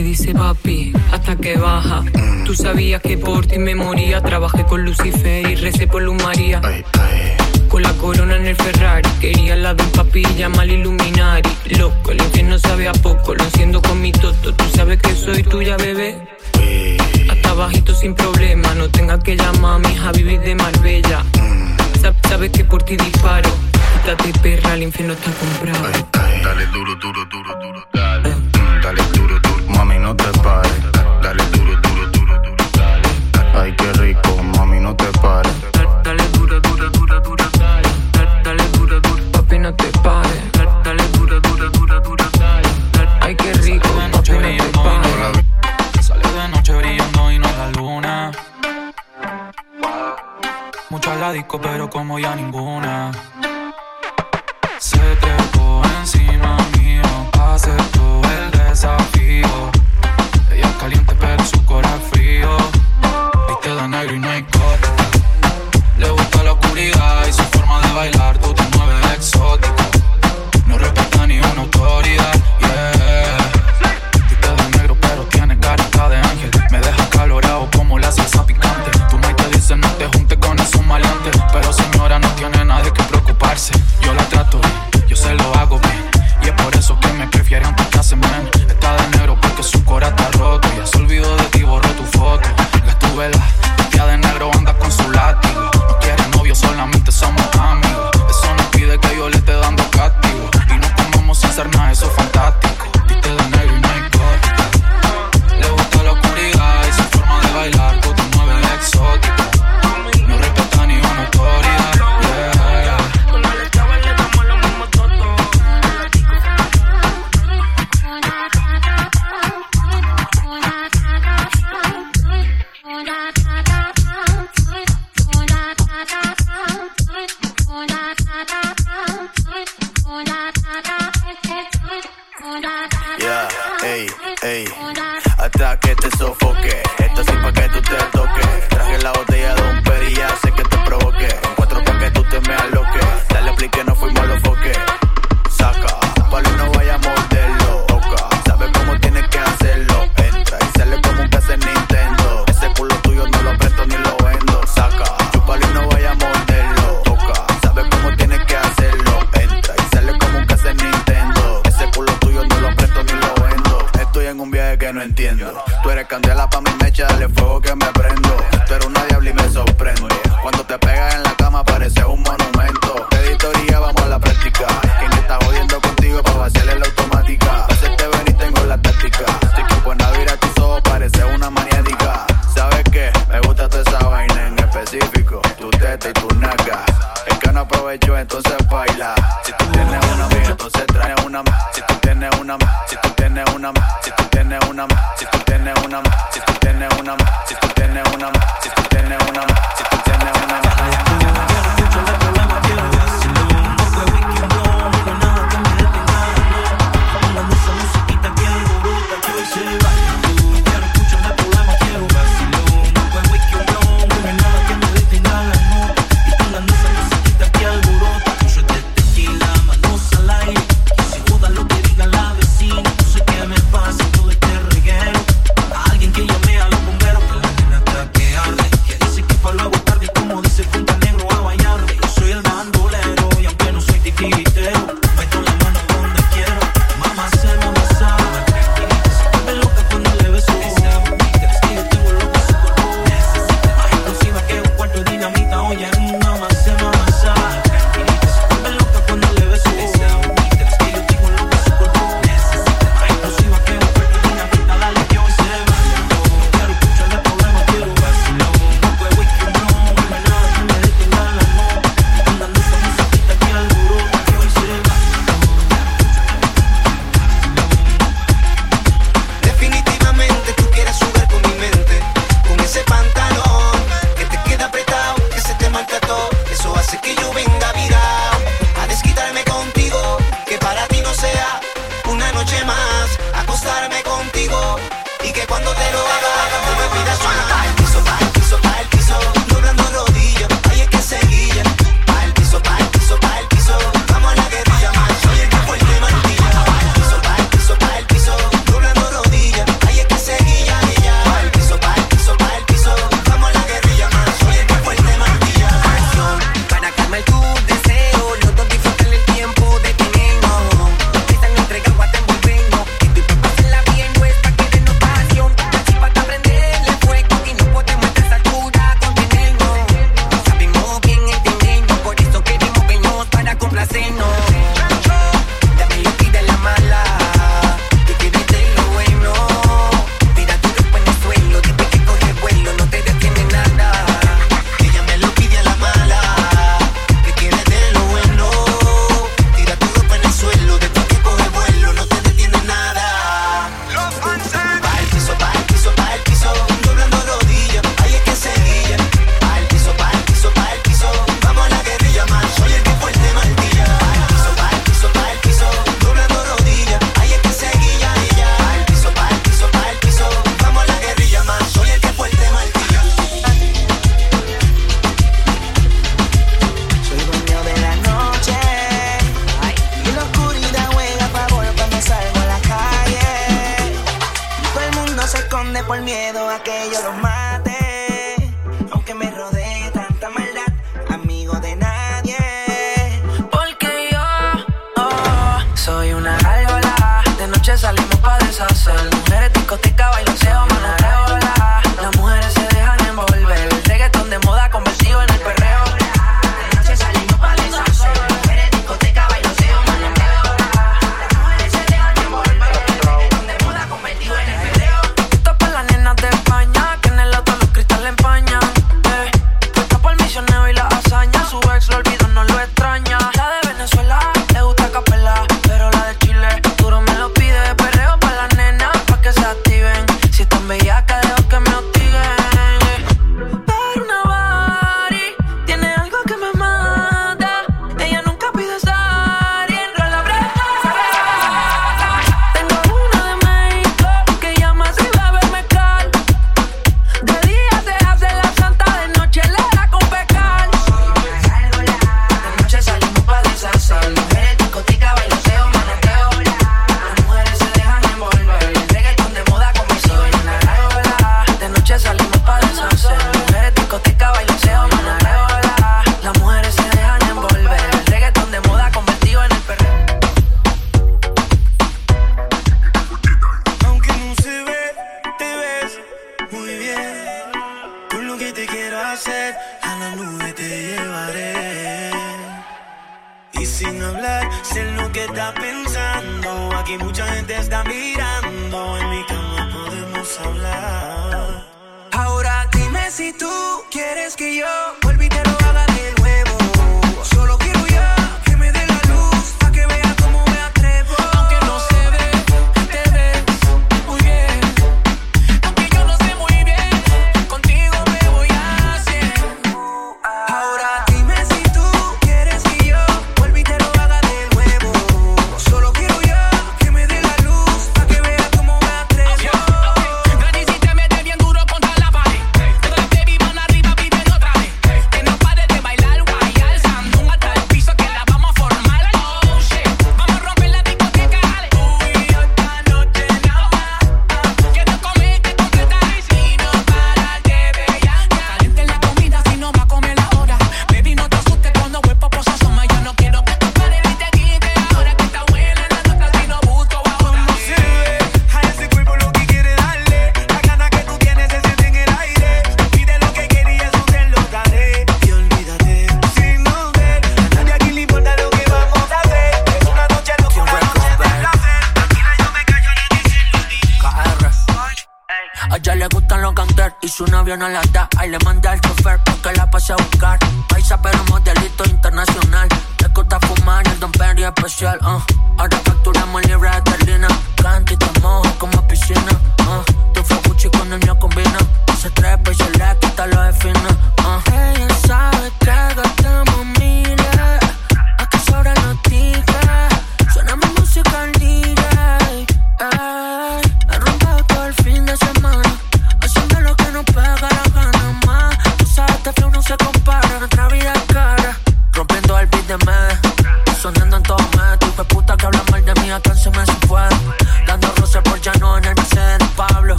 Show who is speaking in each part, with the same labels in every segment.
Speaker 1: te
Speaker 2: dice
Speaker 3: papi hasta que baja. Tú sabías que por ti me moría. Trabajé con Lucifer y recé por Luz María. Con la corona en el Ferrari, quería la de un papilla mal iluminar. Loco, el infierno sabe a poco. Lo enciendo con mi toto. Tú sabes que soy tuya, bebé. Hasta bajito sin problema. No tengas que llamar a mi Javi de Marbella. Mm. Sabes que por ti disparo. Quítate perra, el infierno está comprado.
Speaker 4: Dale duro, duro, duro, duro.
Speaker 5: pero como ya ninguna.
Speaker 6: contigo y que
Speaker 7: cuando
Speaker 8: te lo haga, tú me pidas
Speaker 9: soltar.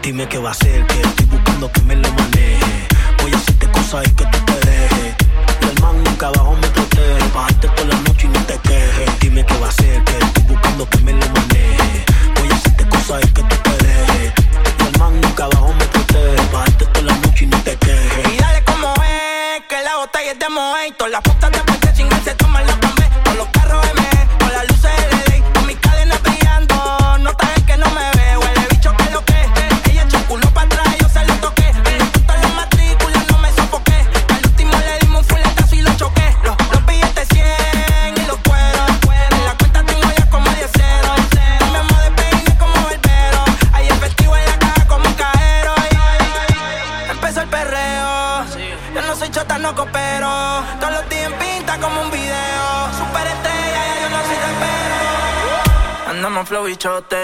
Speaker 9: Dime
Speaker 10: qué
Speaker 11: va a hacer, que estoy buscando que me lo maneje. Voy a hacerte cosas y que tú te deje. El man nunca abajo me protege. Bajarte toda la noche y no te quejes. Dime qué va a hacer, que estoy buscando que me lo maneje. Voy a hacerte cosas y que tú te deje. El man nunca abajo me protege. Bajarte toda la noche y no te quejes.
Speaker 9: Y dale como es, que la botella es de mojito. La puta de
Speaker 12: chote.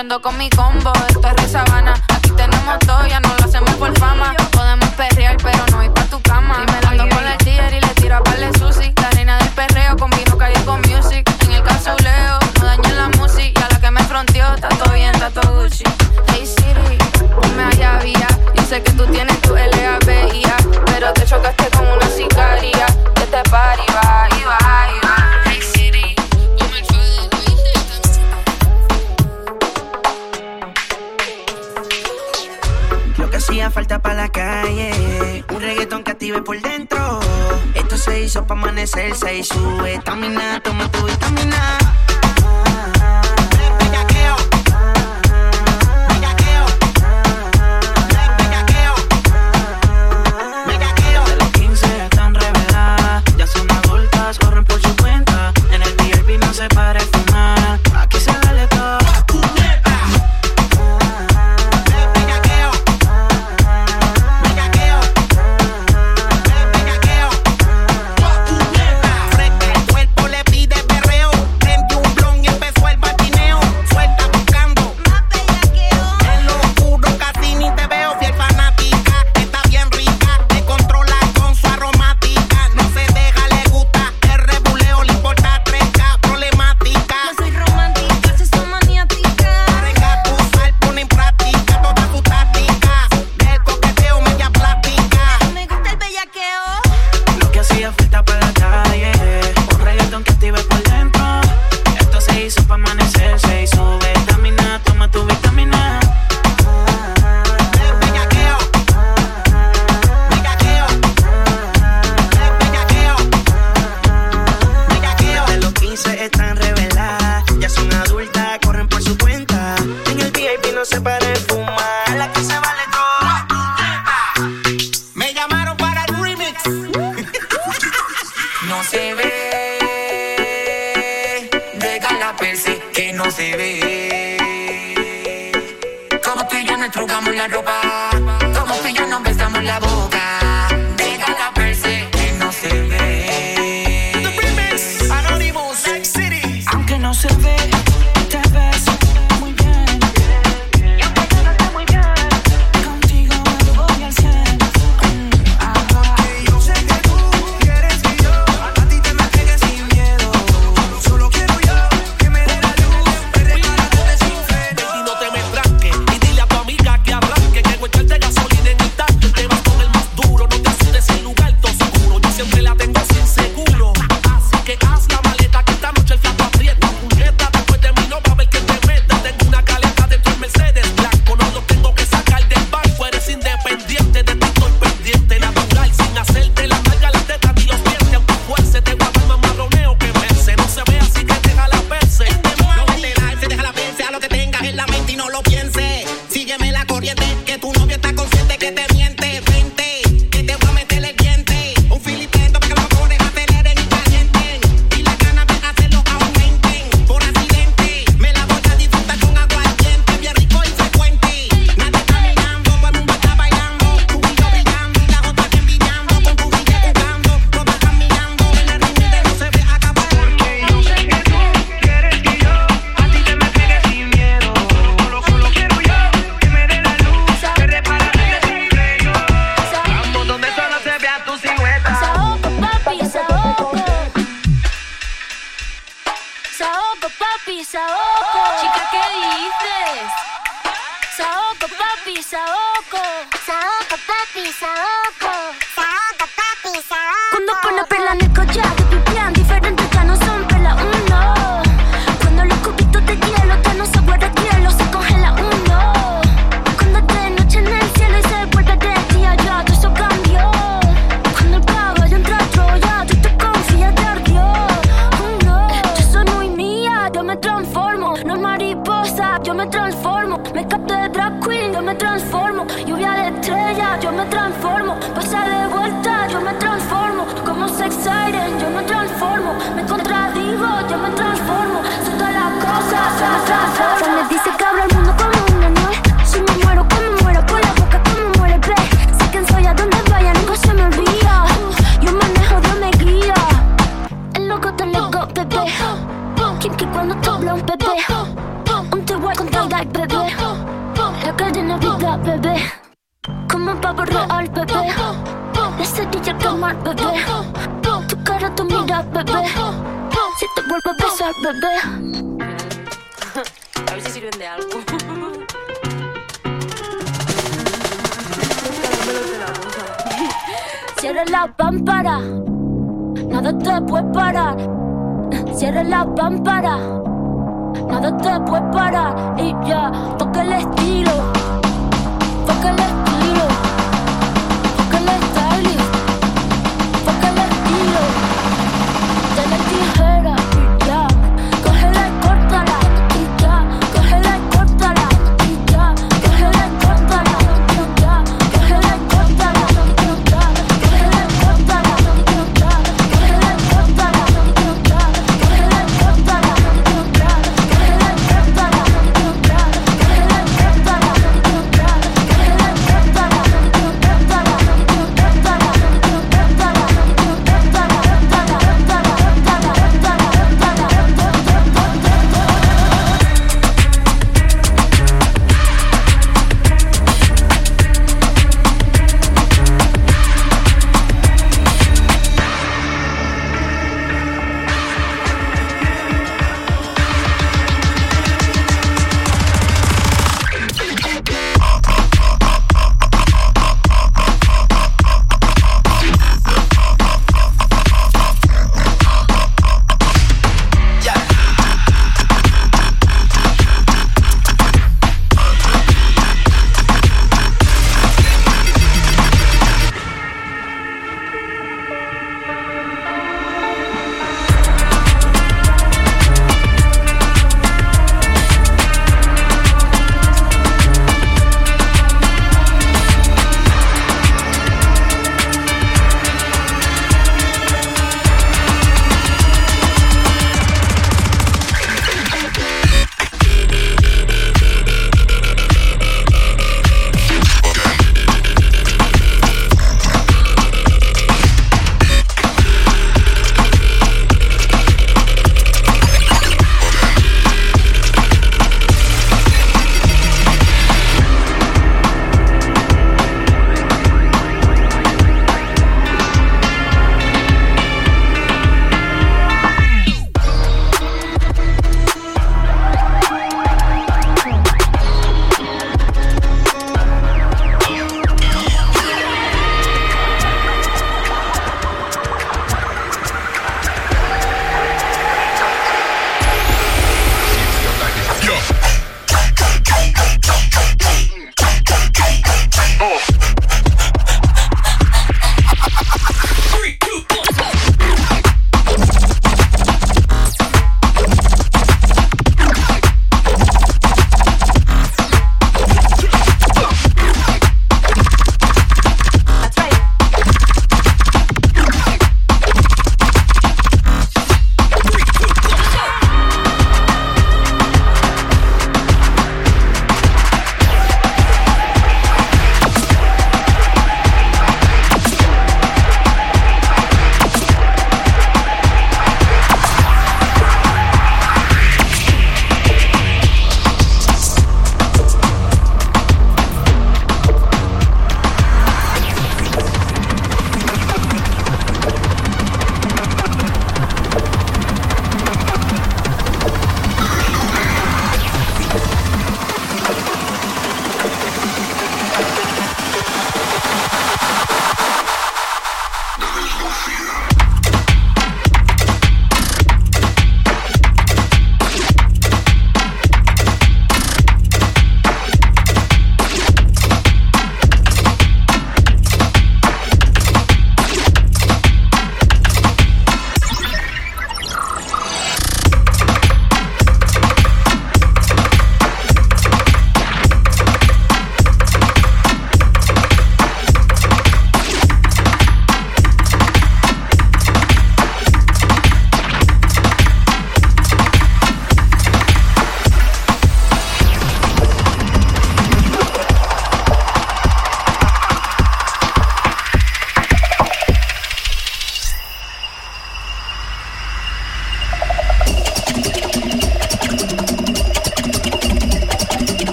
Speaker 13: Ando con mi combo, esto es re sabana. Aquí tenemos todo, ya no lo hacemos por fama. Podemos perrear, pero no ir pa' tu cama. Y me ando con la tía y le tira pa' el sushi. La reina del perreo combino calle con music. En el casuleo, no dañen la music. Y a la que me fronteó, está todo bien, está todo Gucci. Hey Siri, no me había, yo sé que tú tienes
Speaker 12: por dentro. Esto se hizo para amanecer, se sube, vitamina, toma tu vitamina Kim que
Speaker 14: cuando te hablan, bebé. Un te voy a contar, bebé.
Speaker 12: La cadena vida, bebé. Como un pavo real, bebé. Ese día tomar, bebé. Tu cara, tu mira, bebé. Si te vuelvo a besar, bebé.
Speaker 15: A ver si sirven de algo.
Speaker 12: Cierra la pámpara, nada te puede parar. Cierra la pámpara, nada te puede parar. Y ya, toca el estilo,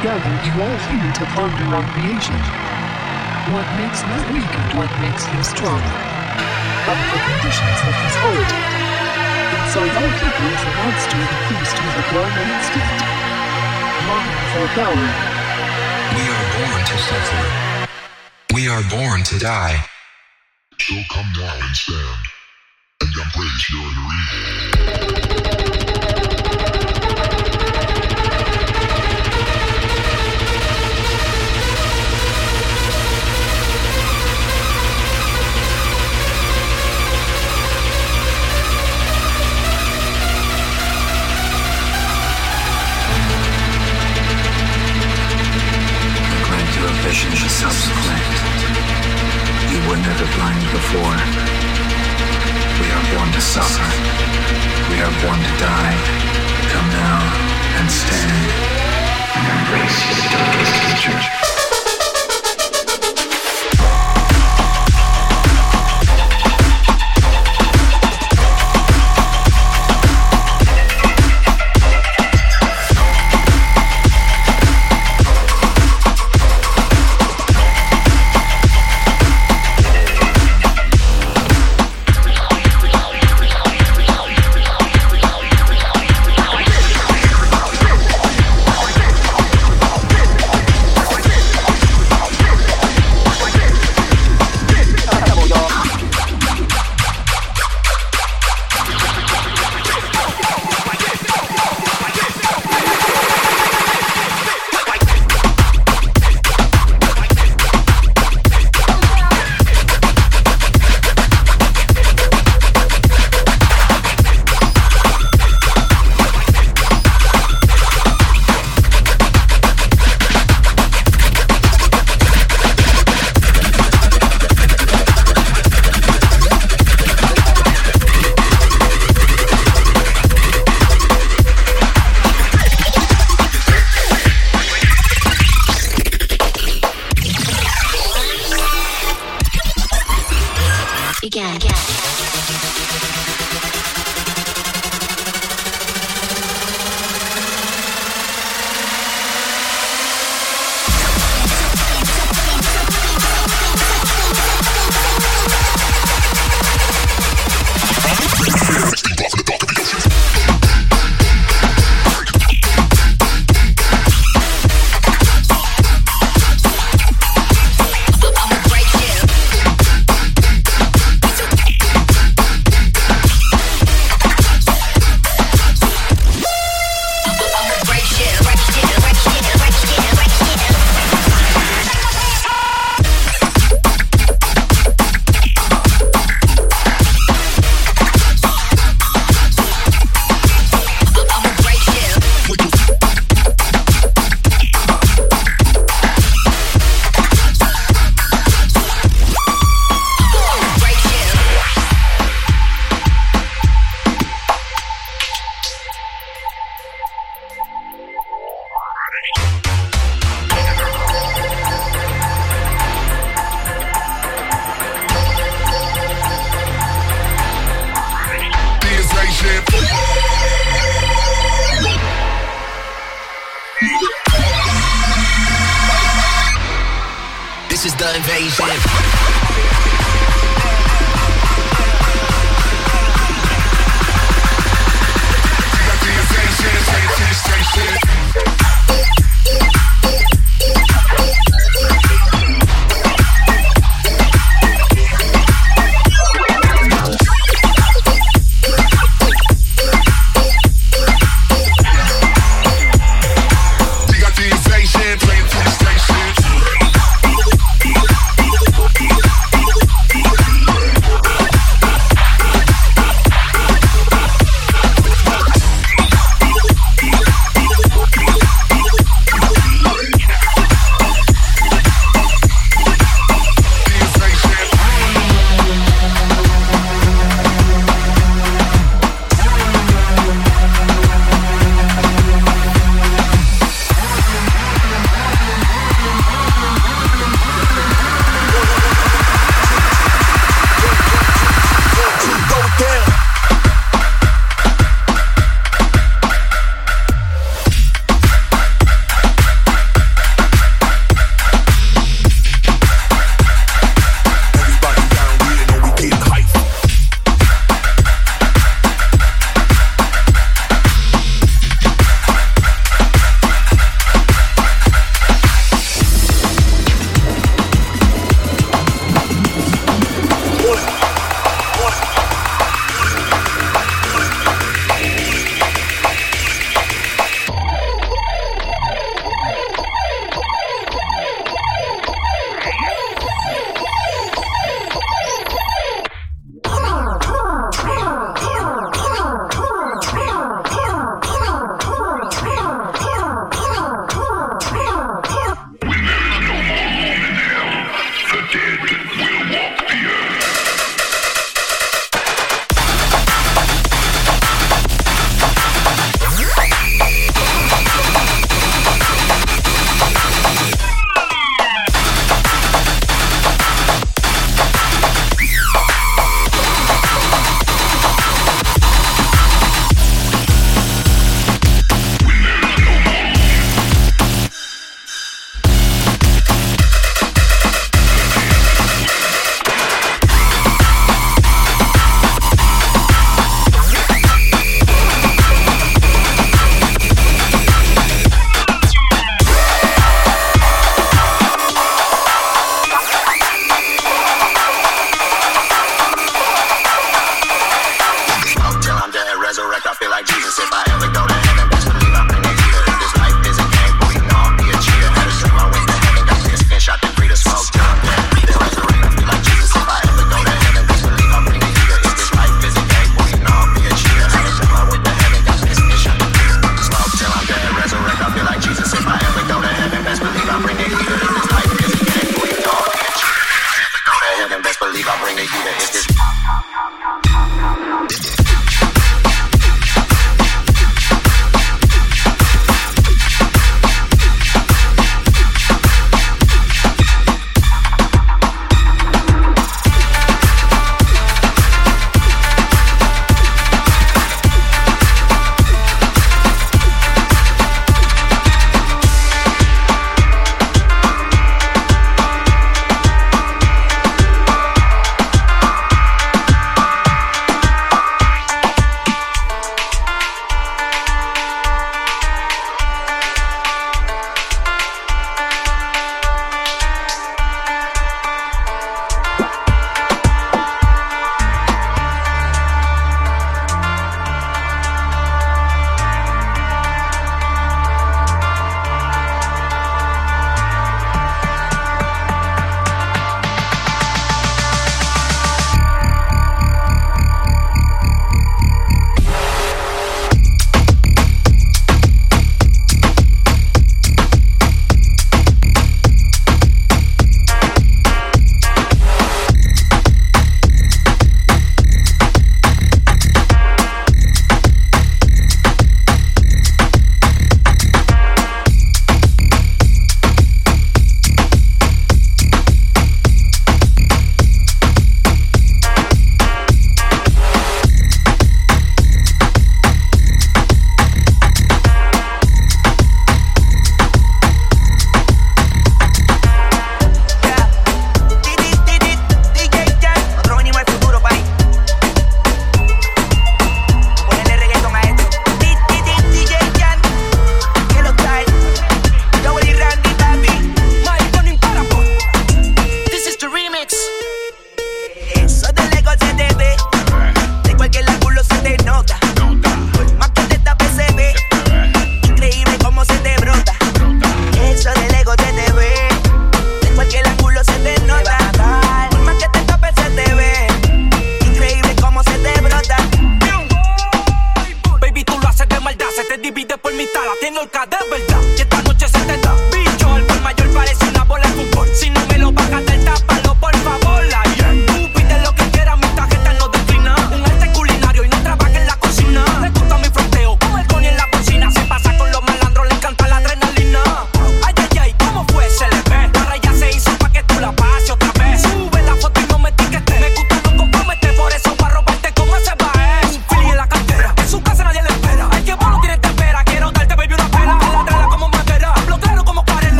Speaker 15: I have gathered you all here to ponder on creation. What makes you weak and what makes you strong? What the conditions of his hold? Inside all people is a monster, the beast with a primal instinct. Longing for power.
Speaker 16: We are born to suffer. We are born to die.
Speaker 17: So come now and stand, and embrace your inner evil.
Speaker 18: Subsequent. You were never blind before. We are born to suffer. We are born to die. Come now and stand and embrace your darkest future.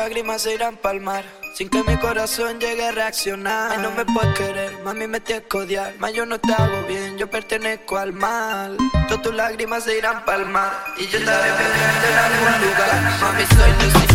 Speaker 19: lágrimas se irán pa'l mar. Sin que mi corazón llegue a reaccionar. Ay, no me puedes querer, mami, me tienes que odiar. Más yo no te hago bien, yo pertenezco al mal. Todas tus lágrimas se irán pa'l mar. Y yo estaré viviendo en algún lugar. Mami, soy
Speaker 20: Lucy.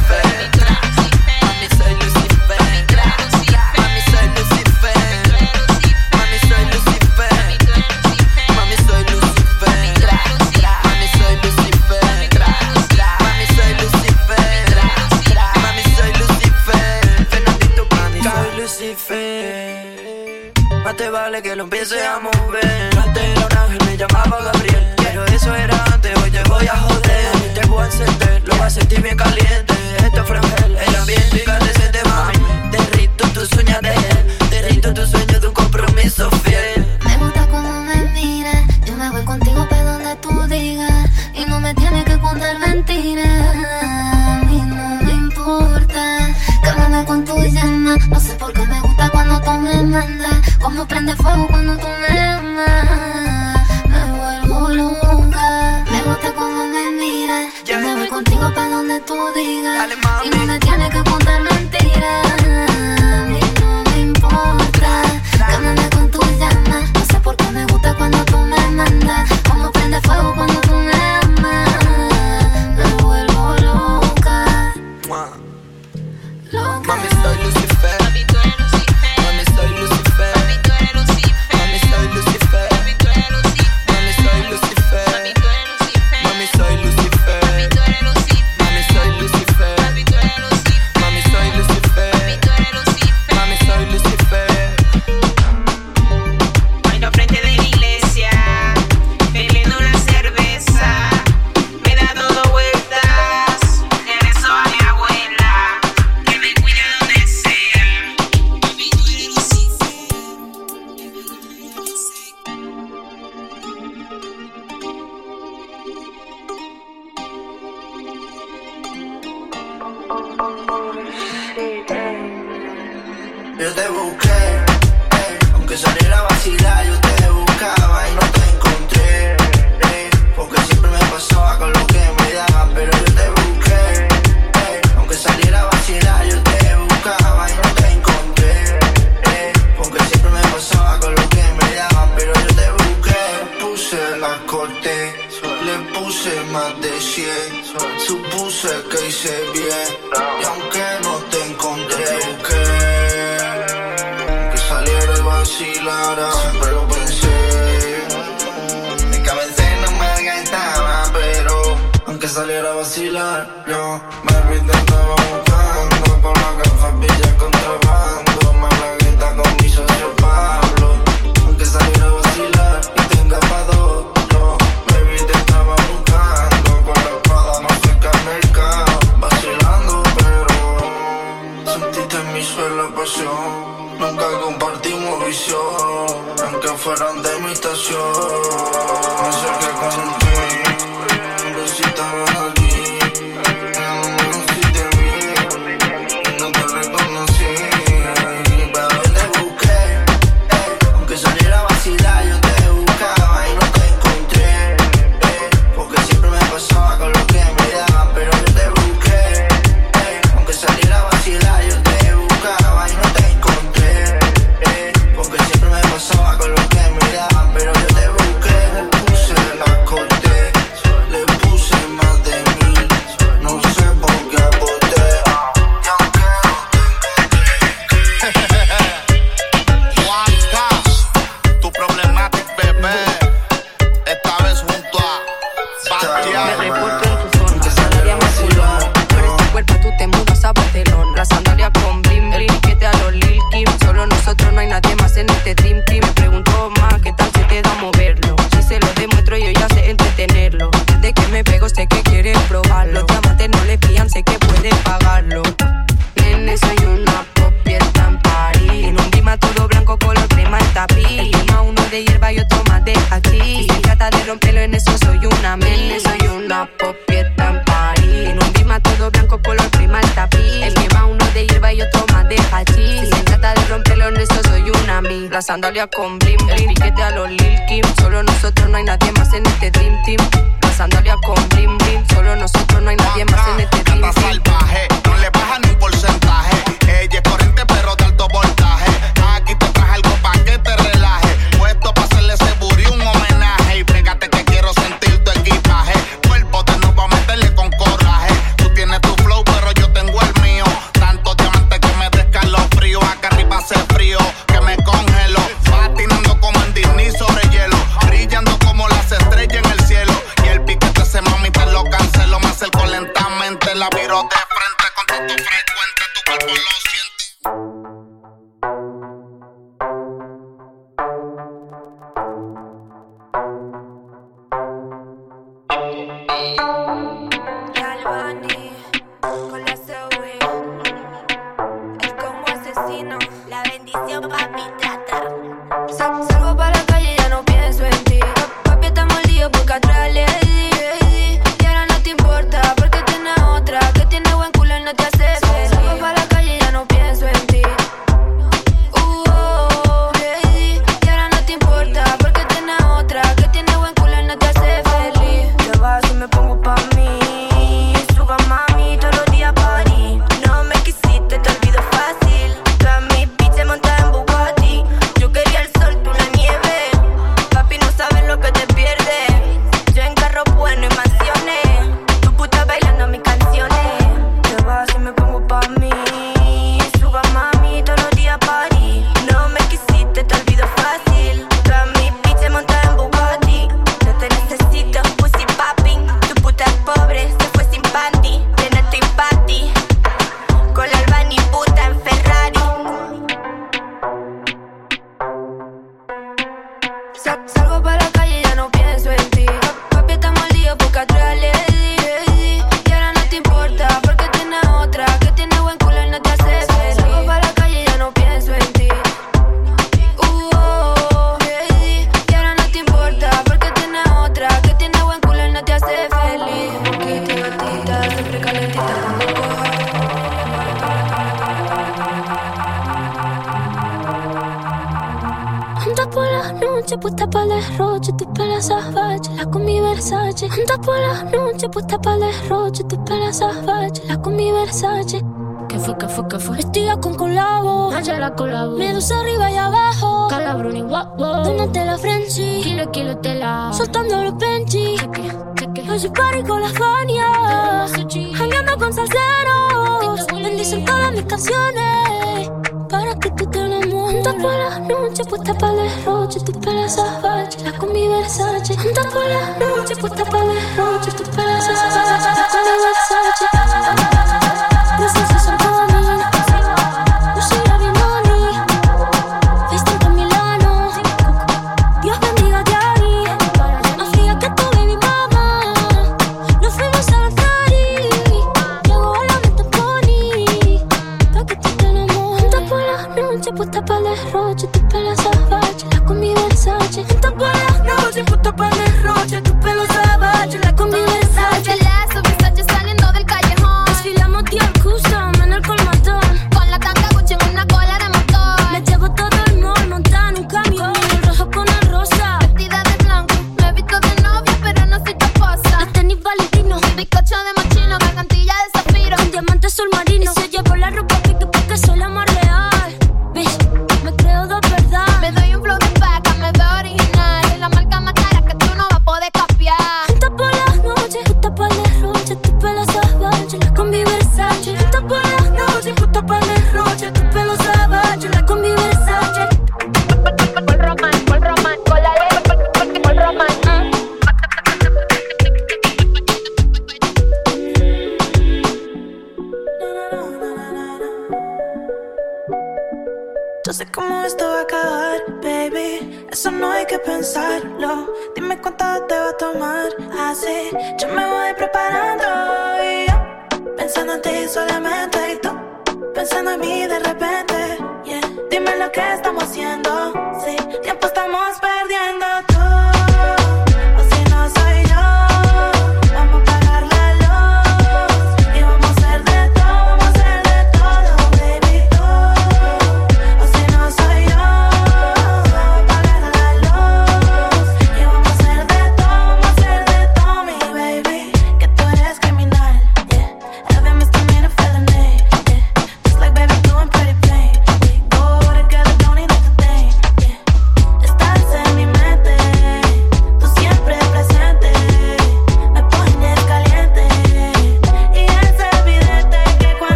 Speaker 20: como prende fuego cuando tú me amas. Me vuelvo loca, me gusta cuando me miras. Yo me voy contigo pa' donde tú digas.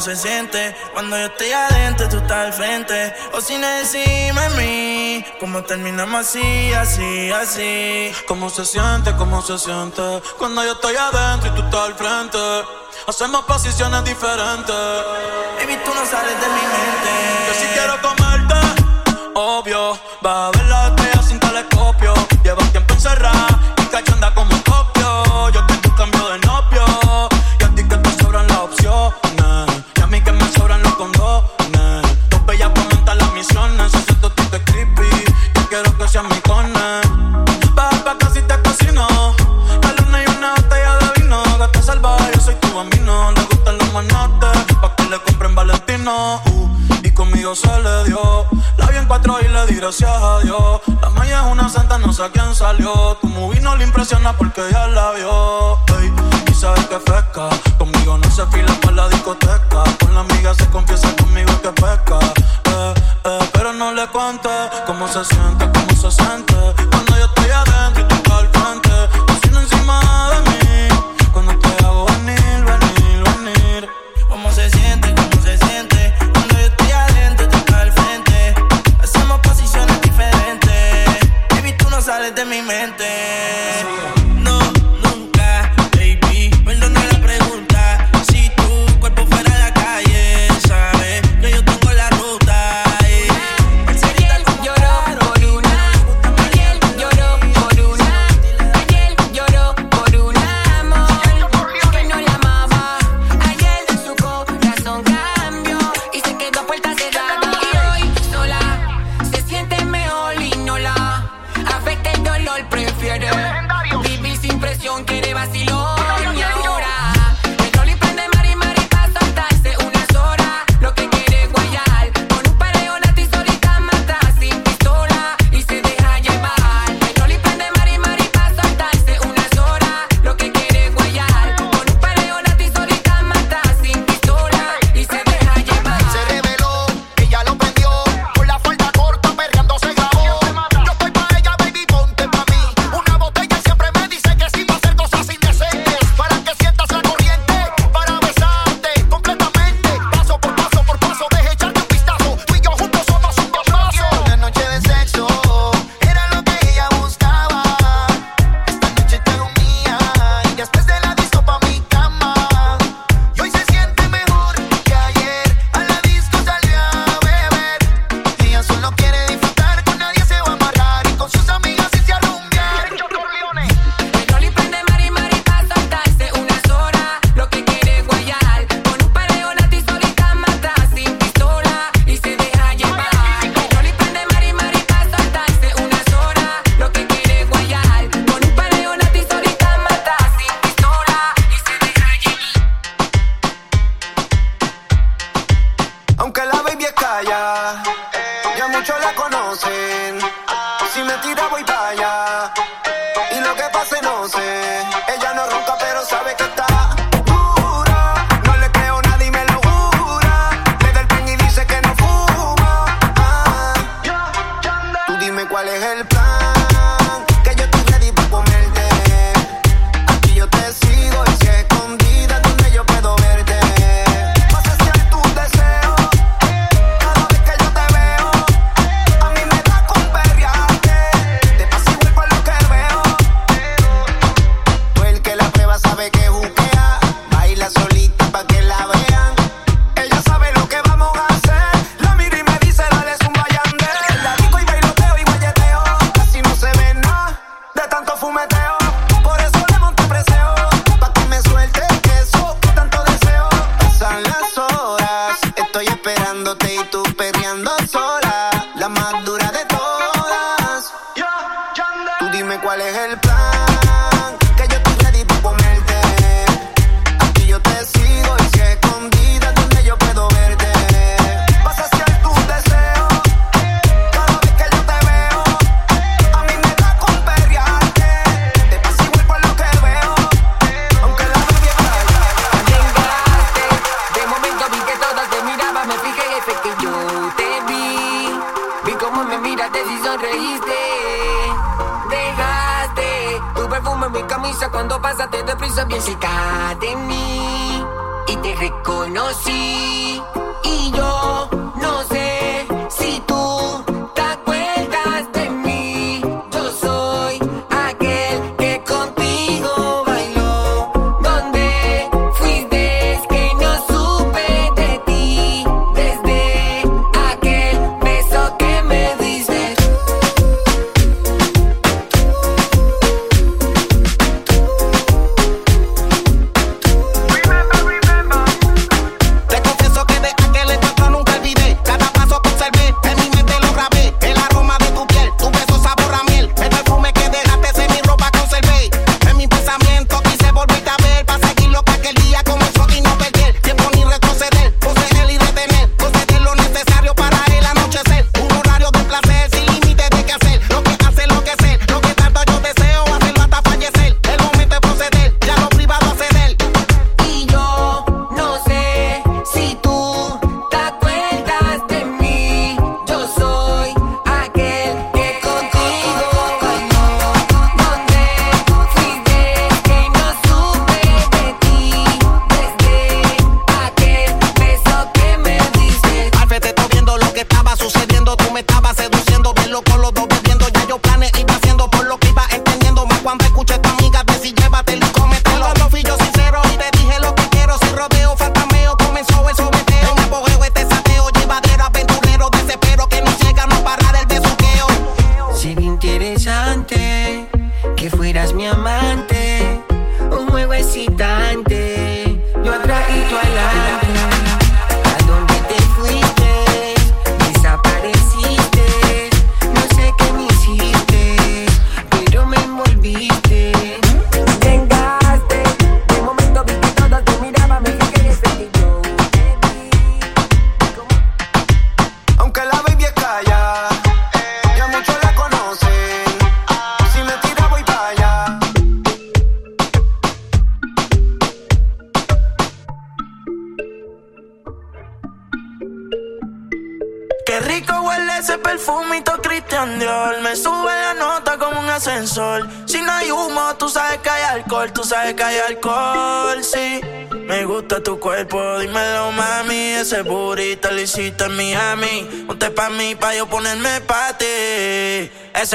Speaker 21: cómo se siente. Cuando yo estoy adentro, tú estás al frente. O si no encima de mí Cómo terminamos así, así, así.
Speaker 22: Cómo se siente, cómo se siente Cuando yo estoy adentro y tú estás al frente. Hacemos posiciones diferentes.
Speaker 21: Baby, tú no sales de mi mente.
Speaker 22: Yo sí quiero comerte Obvio, va a haber porque ya la vio.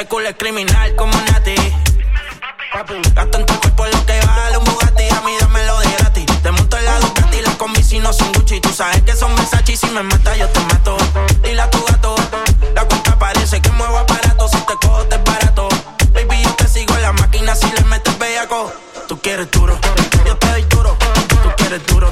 Speaker 23: Es
Speaker 22: criminal como Nati. Gasta en tu cuerpo lo que vale un Bugatti. A mí dámelo de gratis. Te monto el lado Ducati, la combi si no son Gucci. Tú sabes que son Versace si me mata yo te mato. Dile a tu gato. La cuenta parece que muevo aparato. Si te cojo te es barato. Baby, yo te sigo en la máquina si le metes bellaco. Tú quieres duro, yo te doy duro. Tú quieres duro,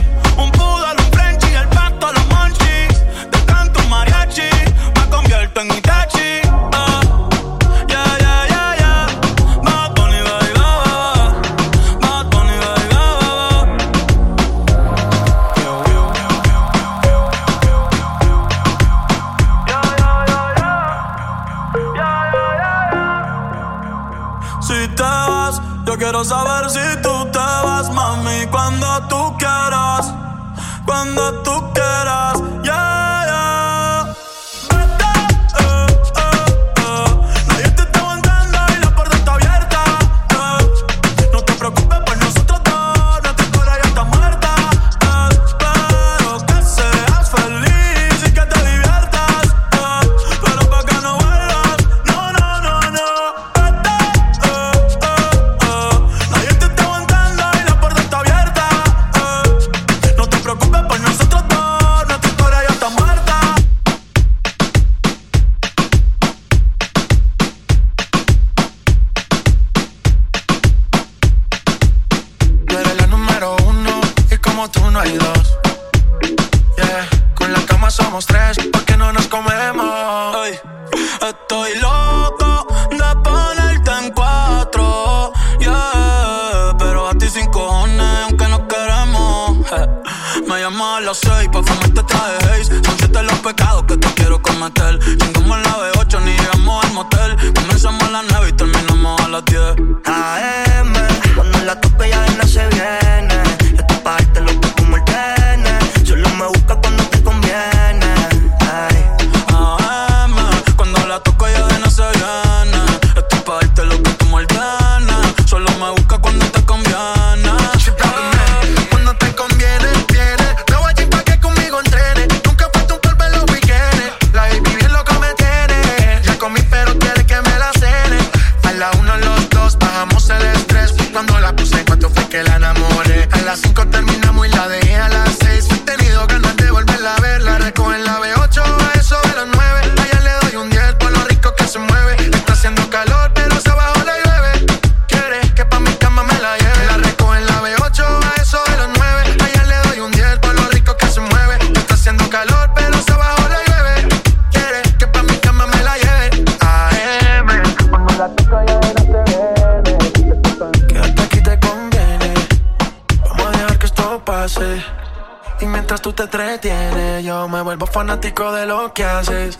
Speaker 24: lo que
Speaker 25: haces.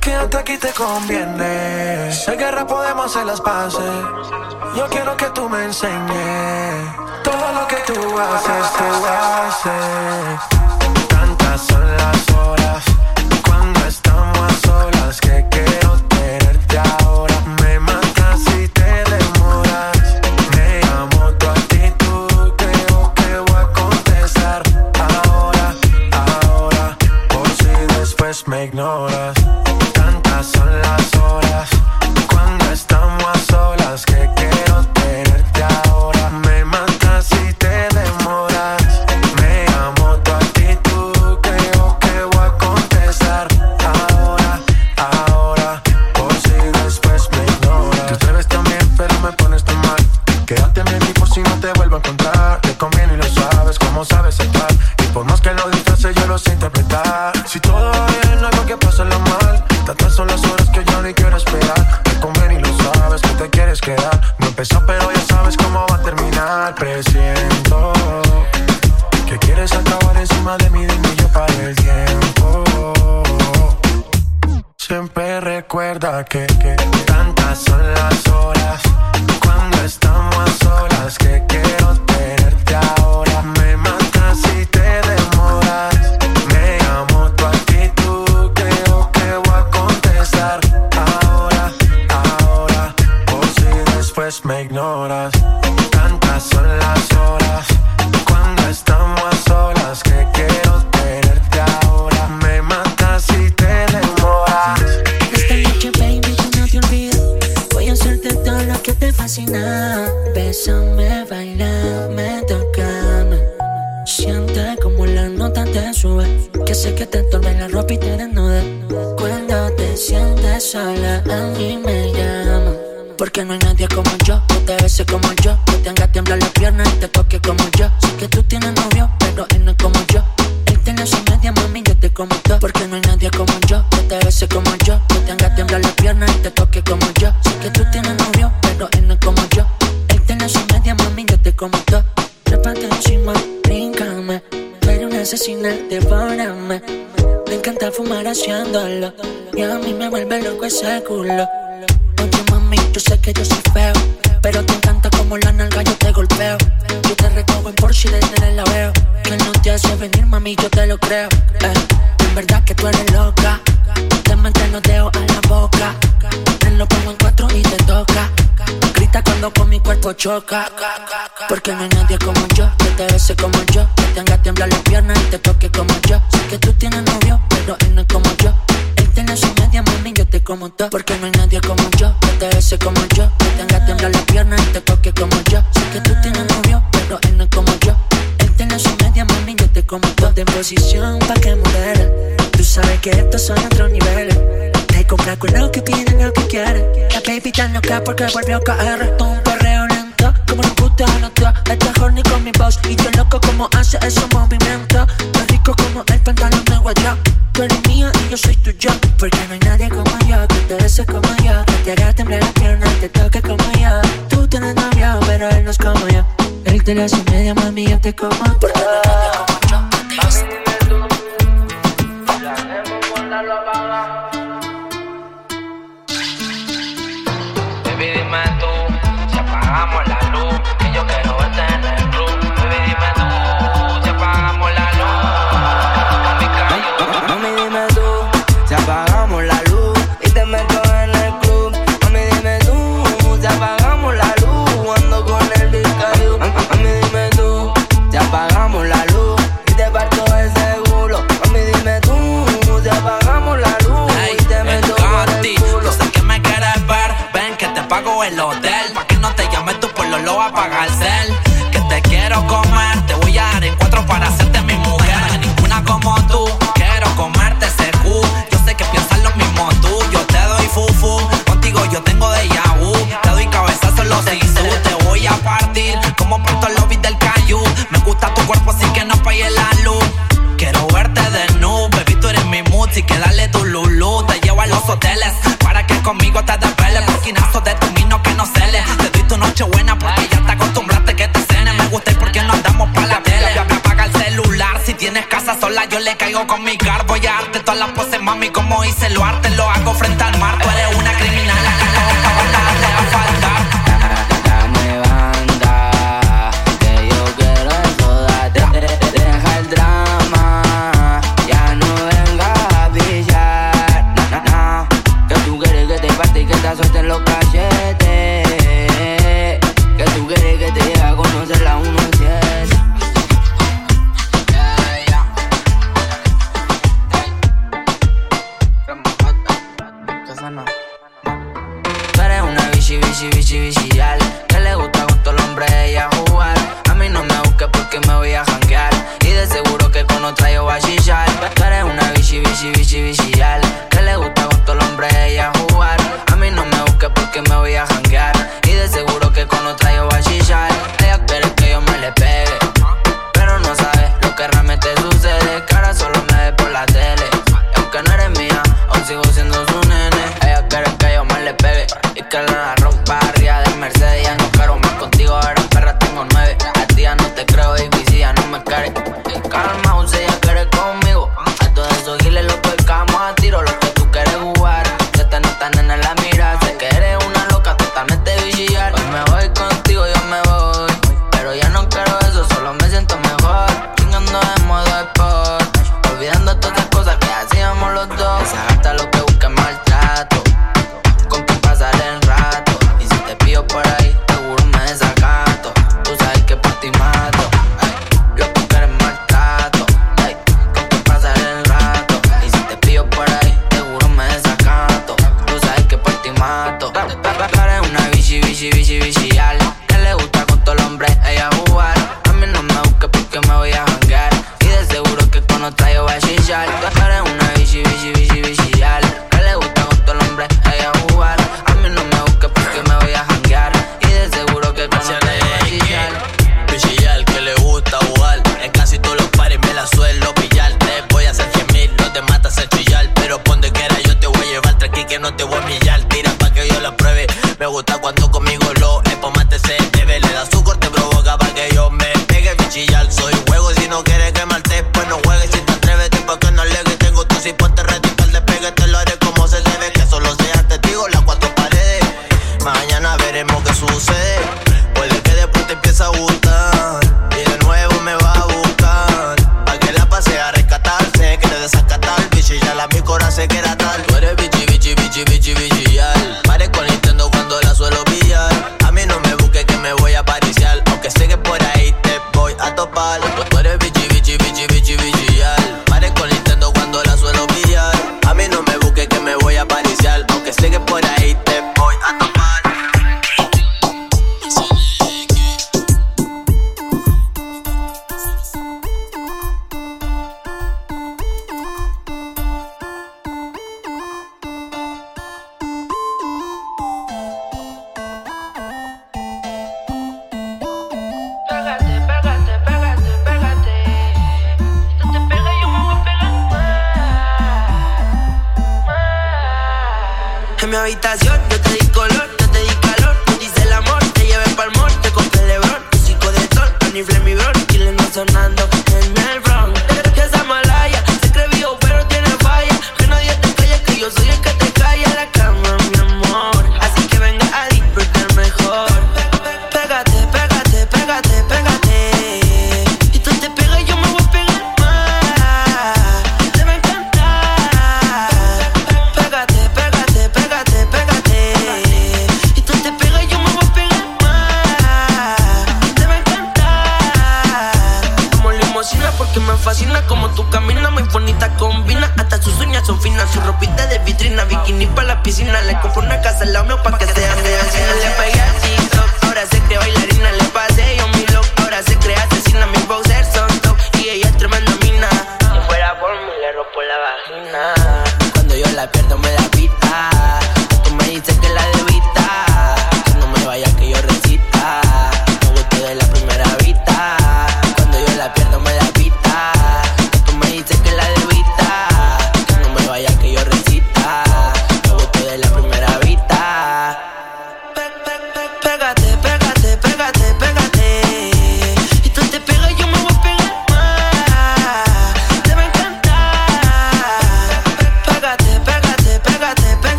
Speaker 25: Quédate aquí te conviene. Si hay guerra podemos hacer las paces.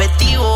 Speaker 22: Efectivo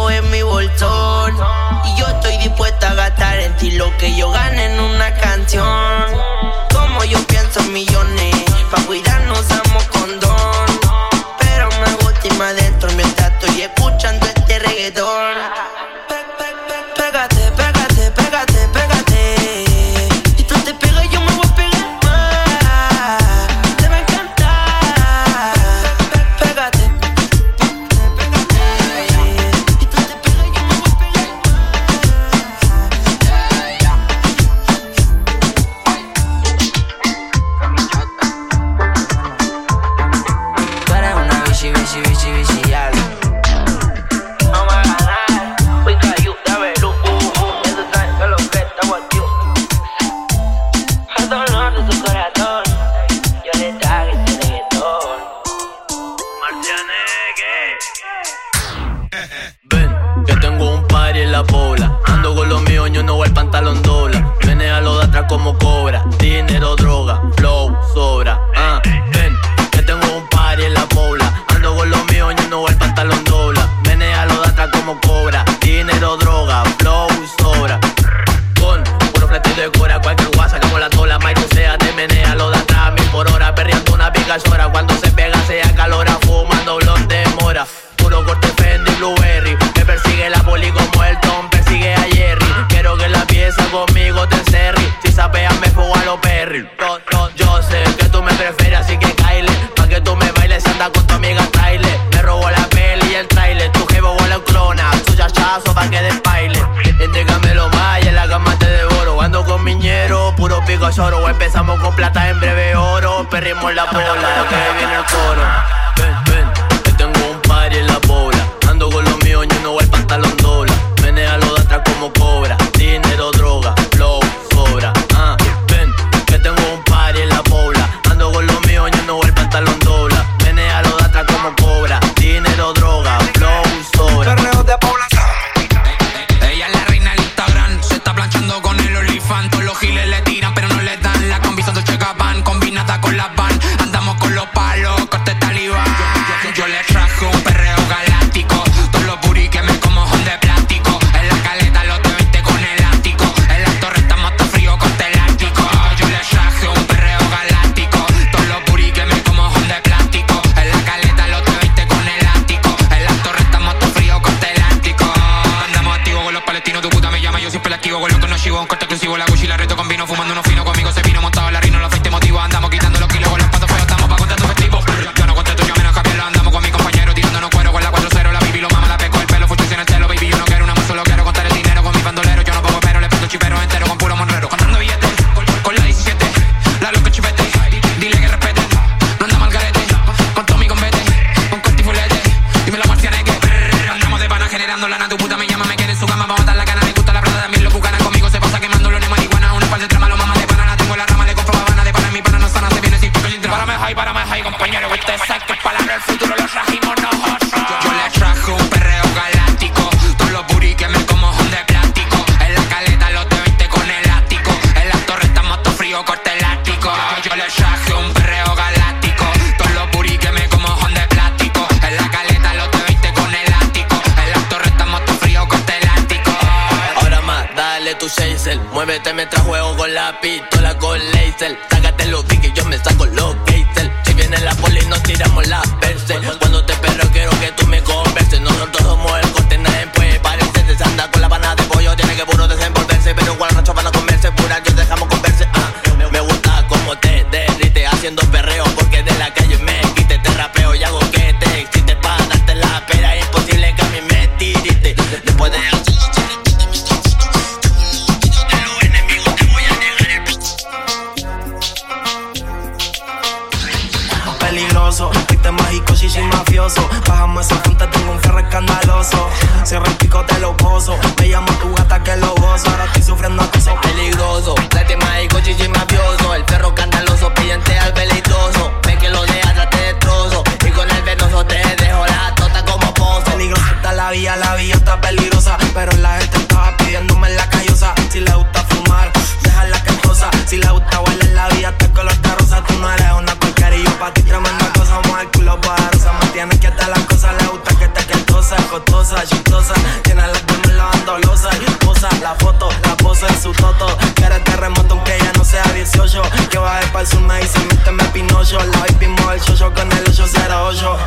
Speaker 22: costosa, chistosa. Llena las gomas lavando losa y posa. La foto, la posa en su toto. Que terremoto aunque ella no sea 18. Que baje para el sur, me dice, méteme pinocho. La baby el chocho con el 808.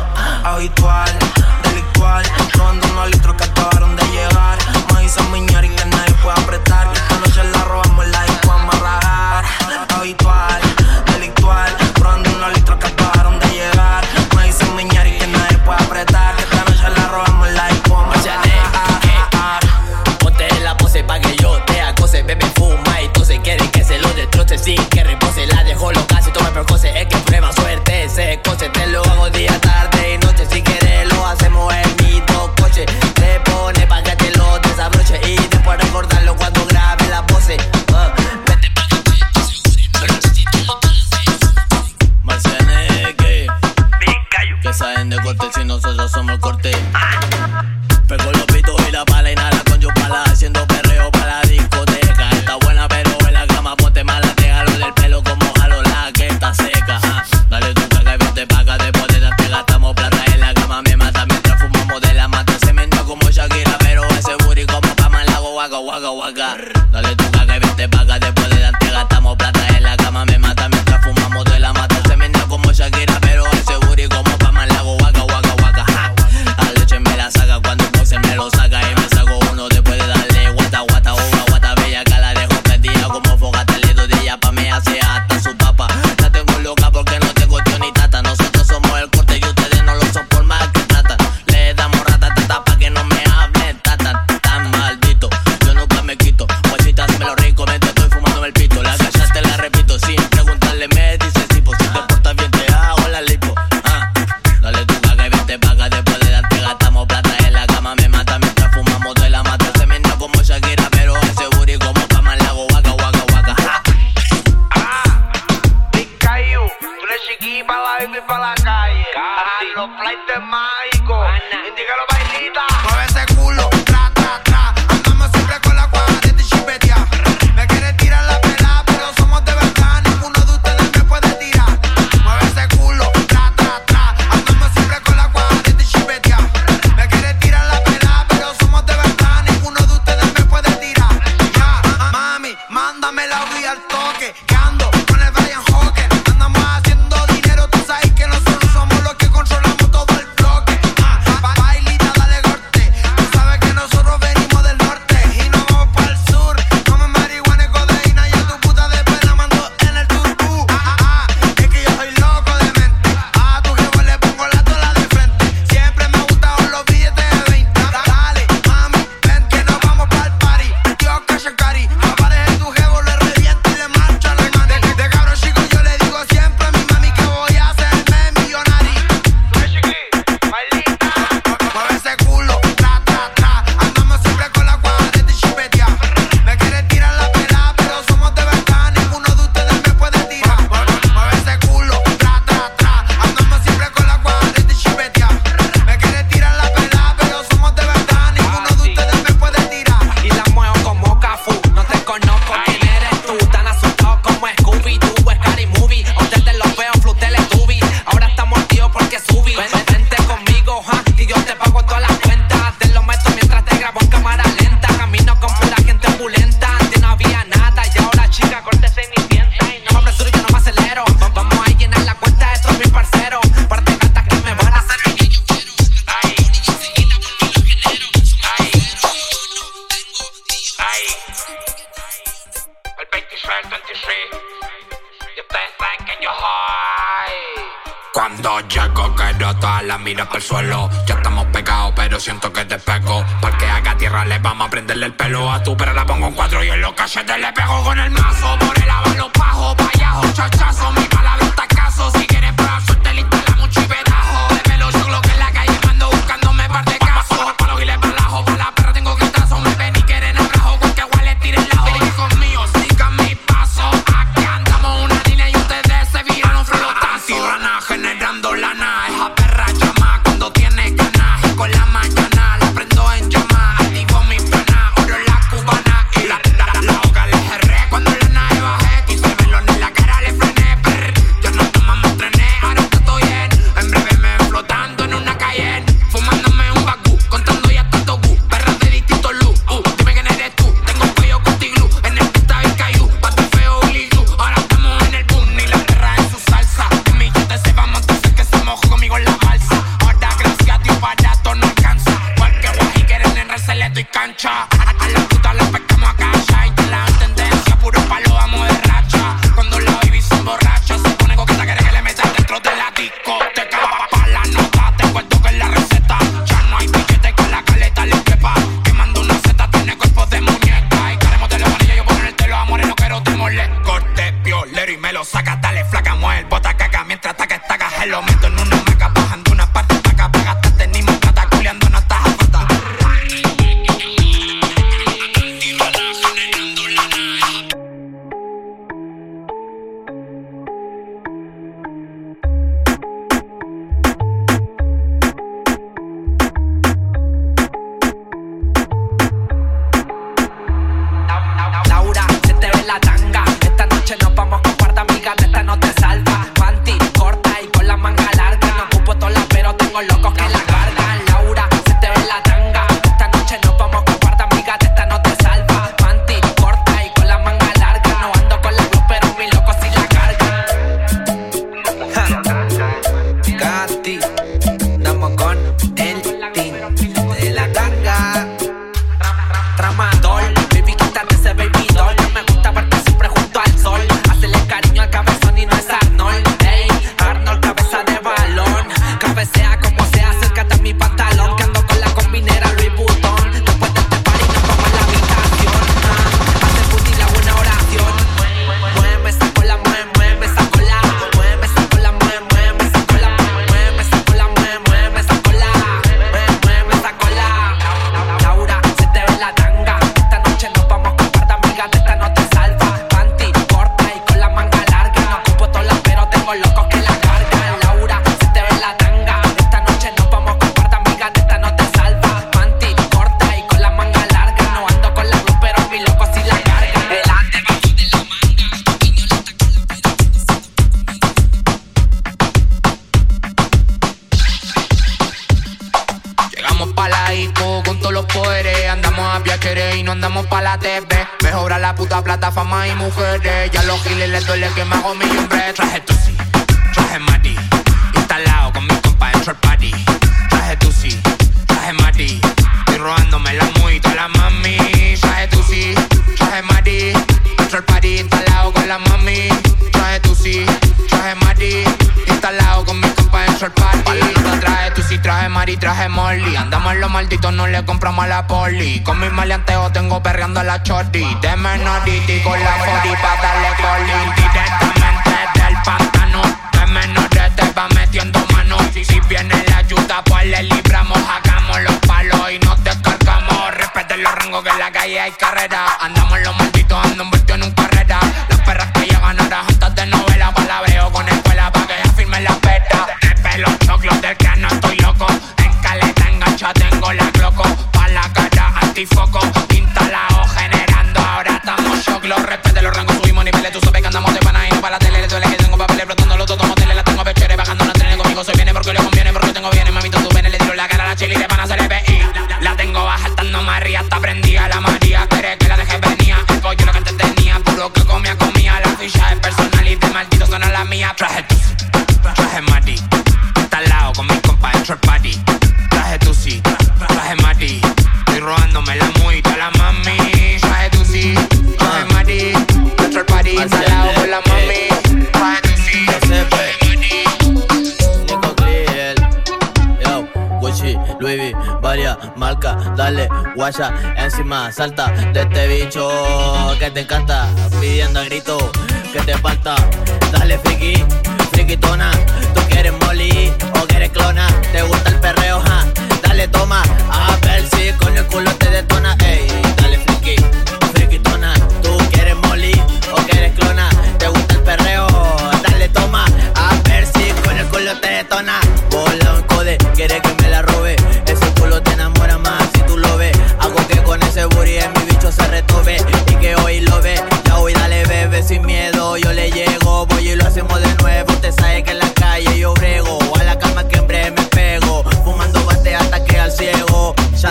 Speaker 22: Habitual, delictual. Robando unos litros que acabaron de llegar. Me hizo miñar y que nadie puede apretar. Esta noche la robamos, la disco amarrar. Habitual.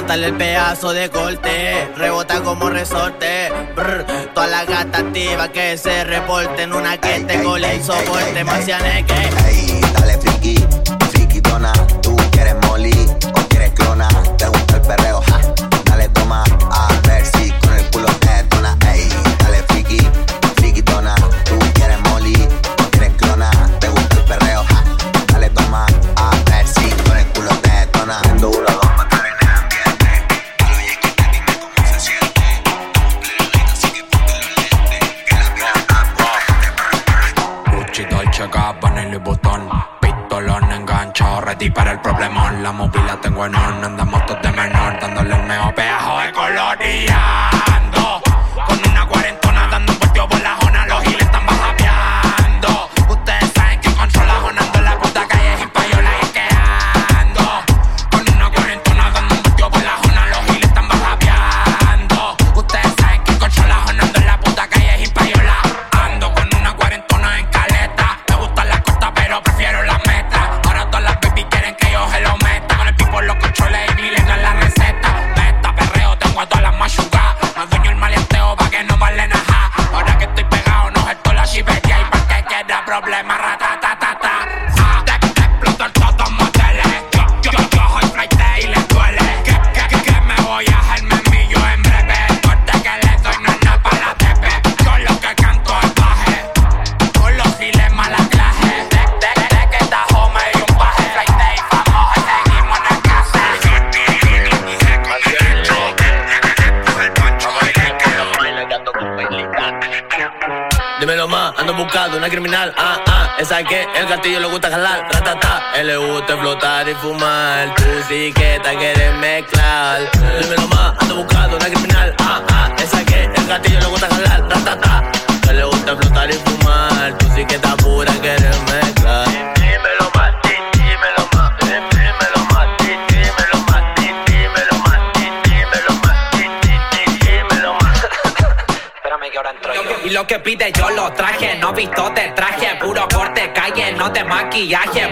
Speaker 26: Cortarle el
Speaker 22: pedazo de corte, rebota como resorte. Brr, toda la gata activa que se reporte en una que te
Speaker 27: cole el soporte. Marcianeque. La
Speaker 28: móvil la tengo en on,
Speaker 29: visto de traje, puro corte calle, no te maquillaje.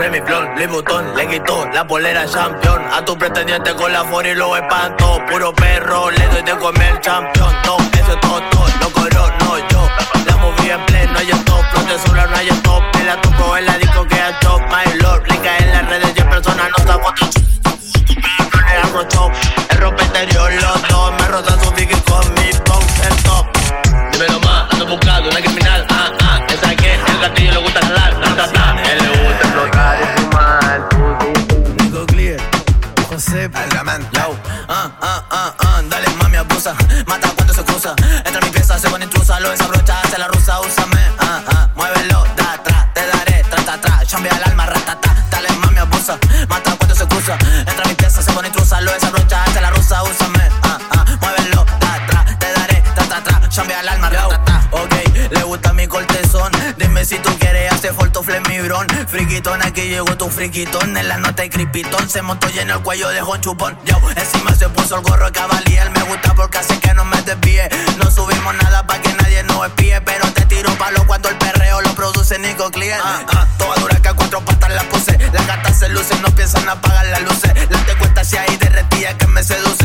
Speaker 22: Femiflón, Libutón, le quitó la polera champion. A tu pretendiente con la for y lo espanto. Puro perro, le doy de comer champion. No, ese toto, lo coro, no yo. La moví en pleno, hay top, no te sobra, no hay top. Te la topo en la disco que ha top, my lord. Rica en las redes, yo persona no saco tu friquitón, en la nota y cripitón. Se montó lleno el cuello dejó un chupón. Yo, encima se puso el gorro de cabalier. Me gusta porque hace que no me desvíe. No subimos nada pa' que nadie nos espíe. Pero te tiro palo cuando el perreo lo produce Nico Client. Ah, ah, toda dura que a cuatro patas la puse. Las gatas se lucen, no piensan apagar las luces. La te cuesta si ahí derretida que me seduce.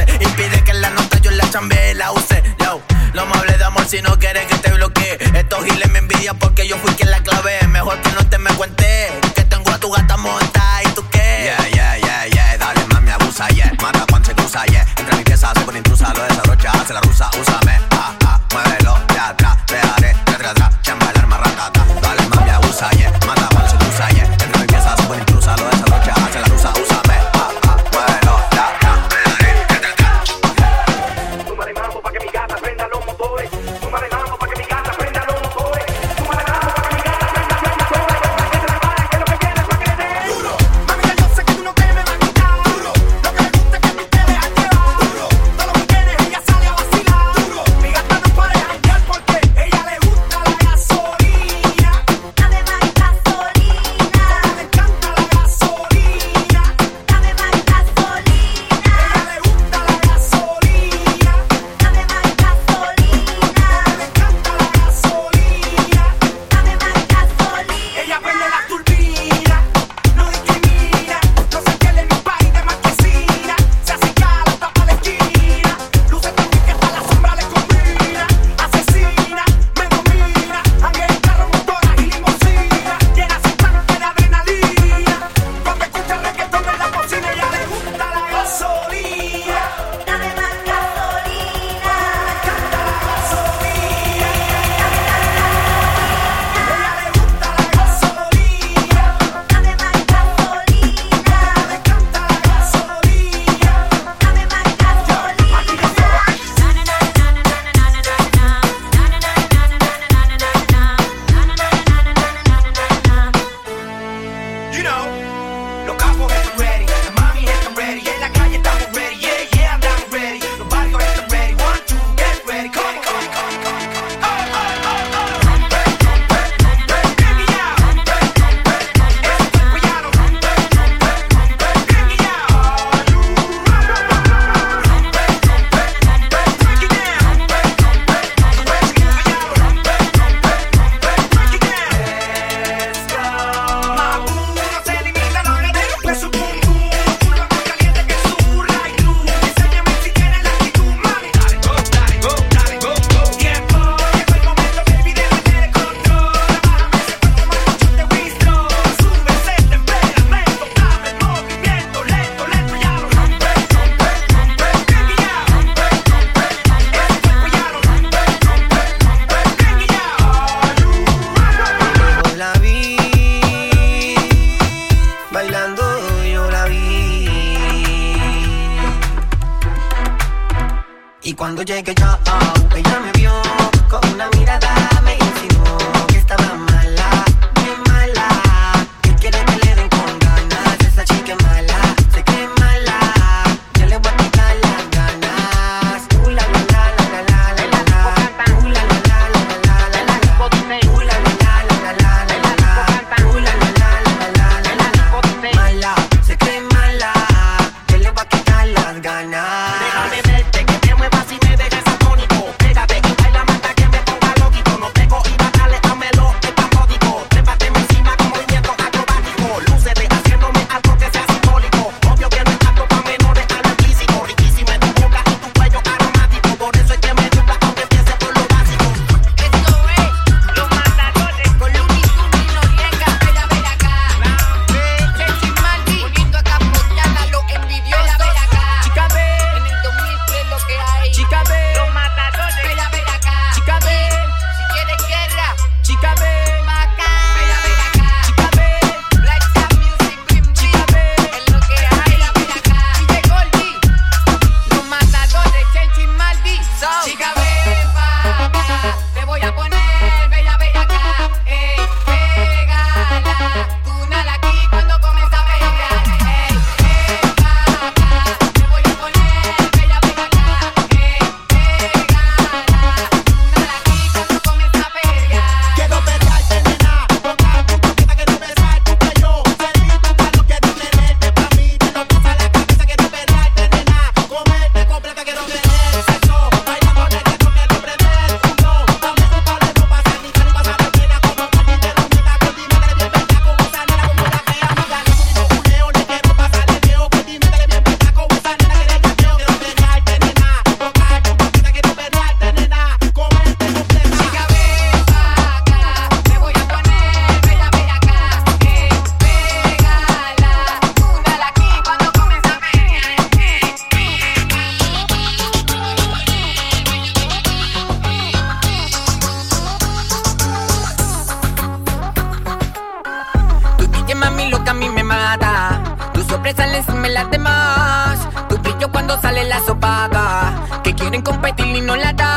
Speaker 22: sopaga, que
Speaker 30: quieren competir y no la dan.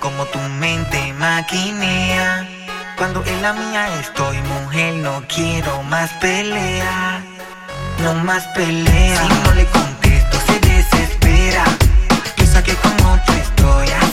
Speaker 30: Como tu
Speaker 31: mente maquinea. Cuando en la mía estoy, mujer, no quiero más pelea. No más pelea. Si no le contesto, se desespera. Piensa que como tú
Speaker 32: estoy.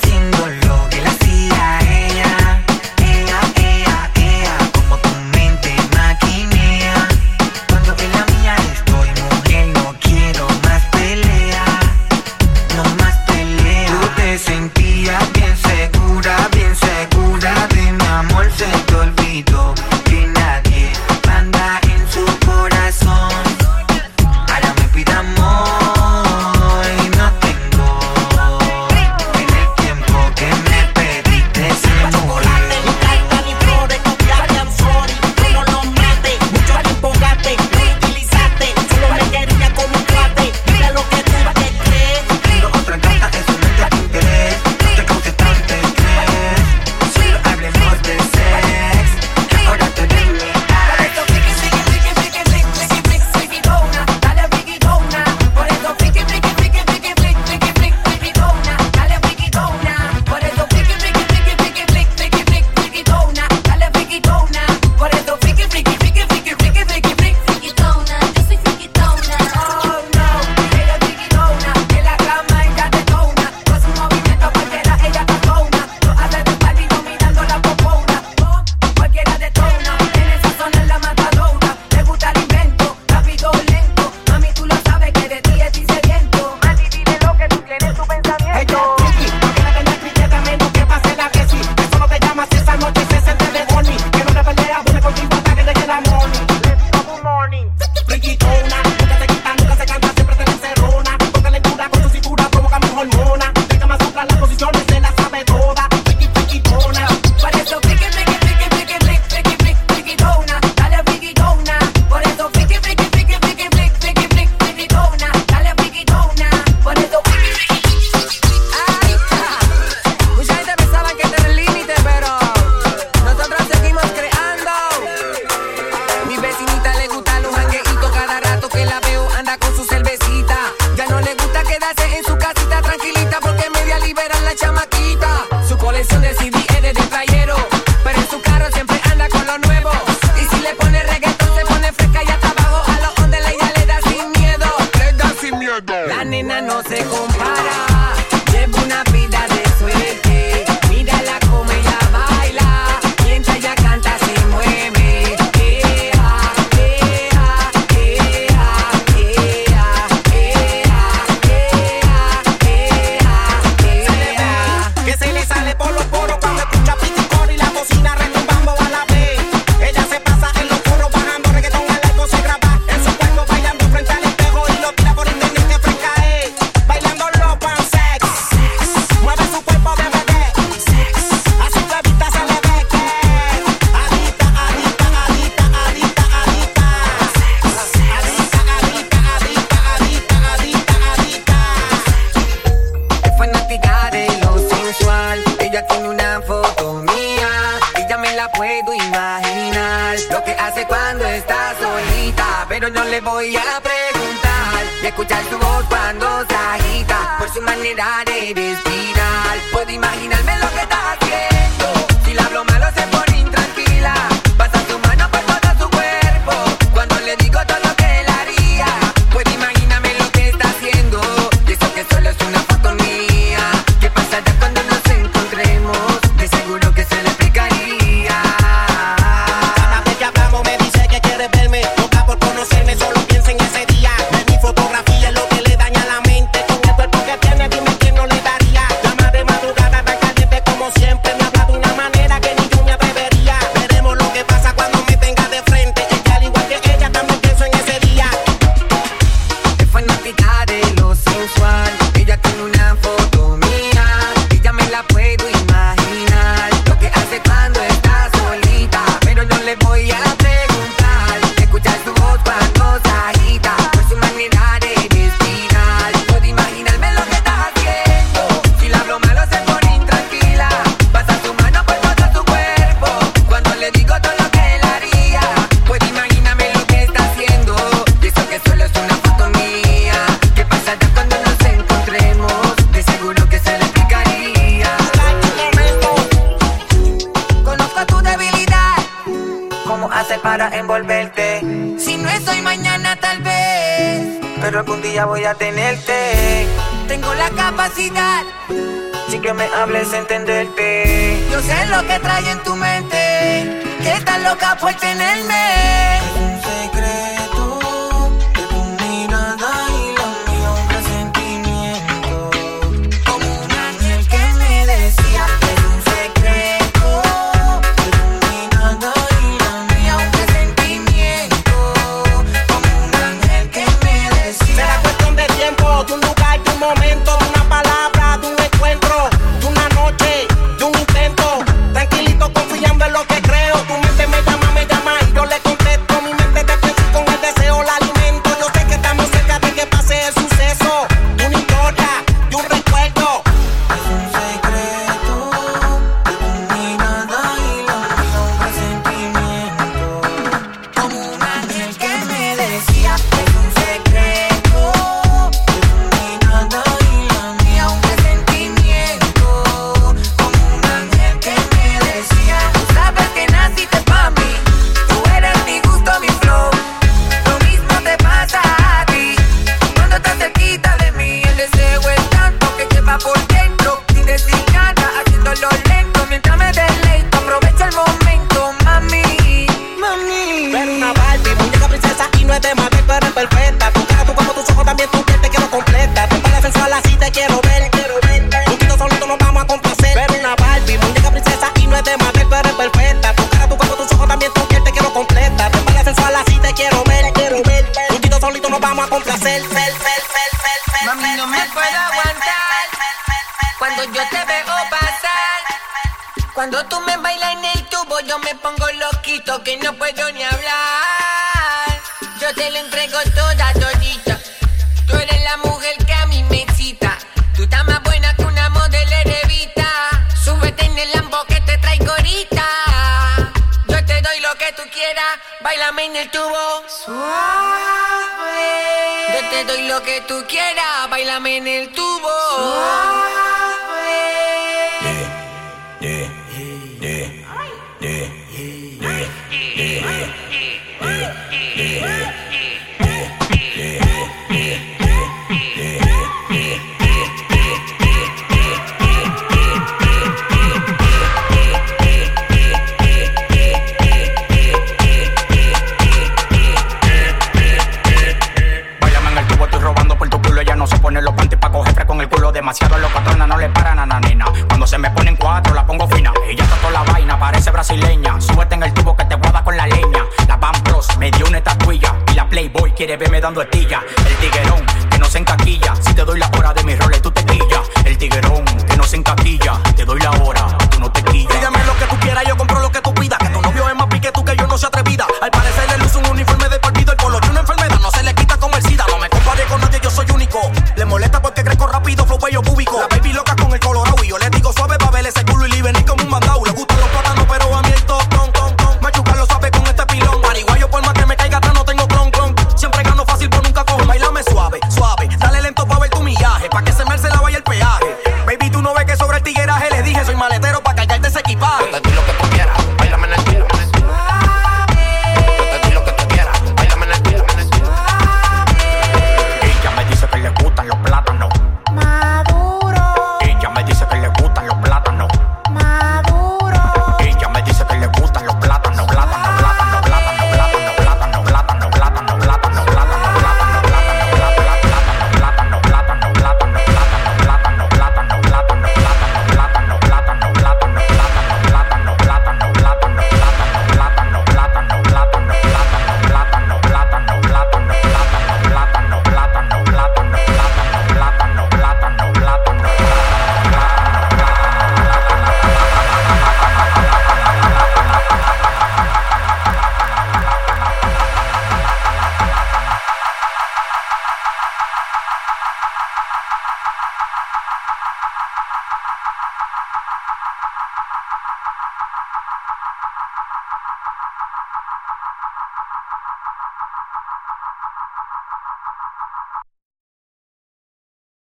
Speaker 32: algún día voy a tenerte.
Speaker 31: Tengo la capacidad.
Speaker 32: Sin que me hables entenderte.
Speaker 31: Yo sé lo que trae en tu mente. Que estás loca por tenerme.